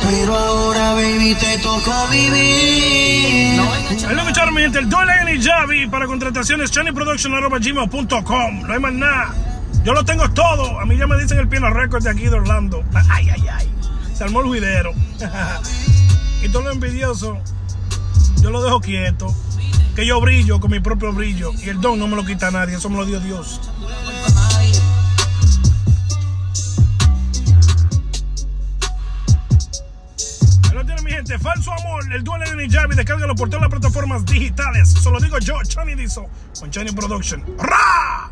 Pero ahora, baby, te toca vivir. Que escucharon, mi gente. El Dole y Javi para contrataciones channyproduction.gmail.com. No hay más nada. Yo lo tengo todo. A mí ya me dicen el Piano Records de aquí de Orlando. Ay, ay, ay. Se armó el juidero. y todo lo envidioso, yo lo dejo quieto. Que yo brillo con mi propio brillo. Y el don no me lo quita nadie. Eso me lo dio Dios. Lo tiene mi gente. Falso amor. El duelo de Javi. Descárgalo por todas las plataformas digitales. Solo digo yo, Chani Dizo. Con Chani Production. ¡Ra!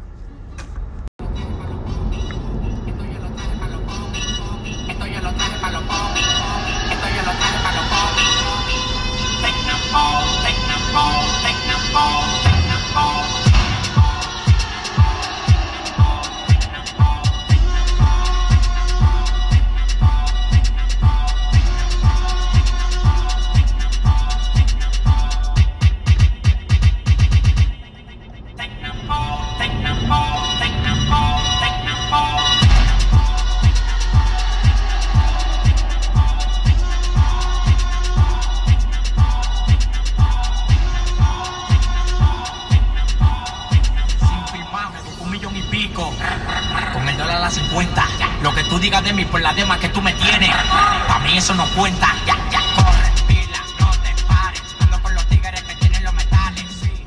Digas de mí por la dema que tú me tienes. A mí eso no cuenta. Ya, ya, corre, pila, no te pares. Ando con los tigres que tienen los metales. Sí.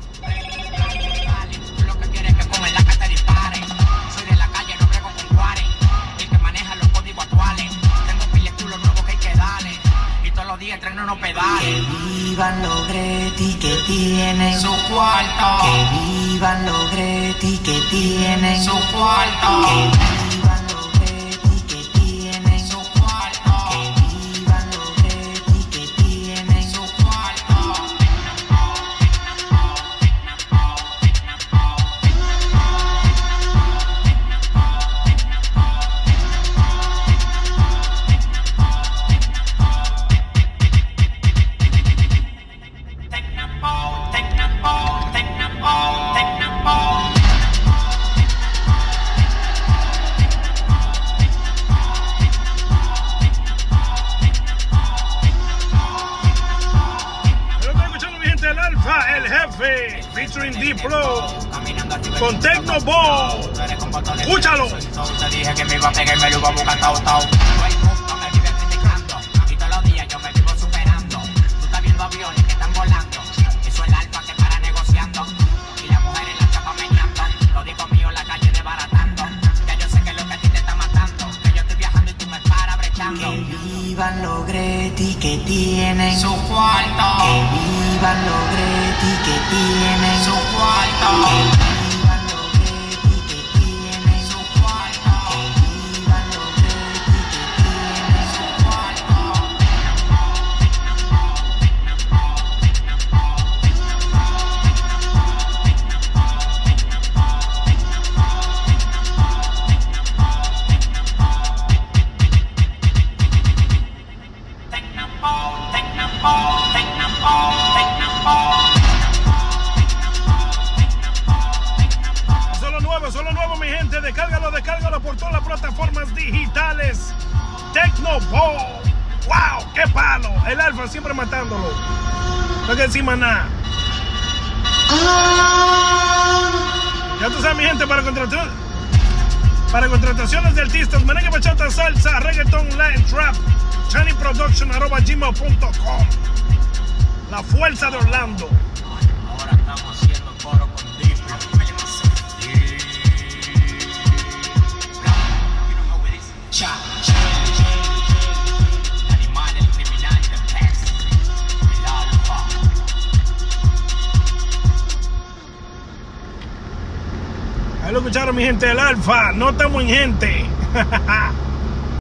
Tú lo que quieres es que con el te dispare. Soy de la calle, no brego con cuares. El que maneja los códigos actuales. Tengo piles culos nuevos que hay que darle. Y todos los días entreno unos pedales. Vivan los Greti que tienen Su cuarto. Que vivan los Greti que tienen Su cuarto. Que Jefe. Featuring Diplo. Con Tecno Ball. Escúchalo. Te dije que me iba a pegar y me lo iba a buscar tau tau. Que vivan los Greti que tienen Su cuarto. Que vivan los Greti que tienen Su cuarto. Tecno Ball. ¡Wow! ¡Qué palo! El Alfa siempre matándolo. No que más nada. Ya tú sabes, mi gente, para contratar. Para contrataciones de artistas, merengue, bachata, salsa, reggaeton, line, trap, chaniproduction.com. La fuerza de Orlando. Mi gente, el Alfa. No estamos en gente.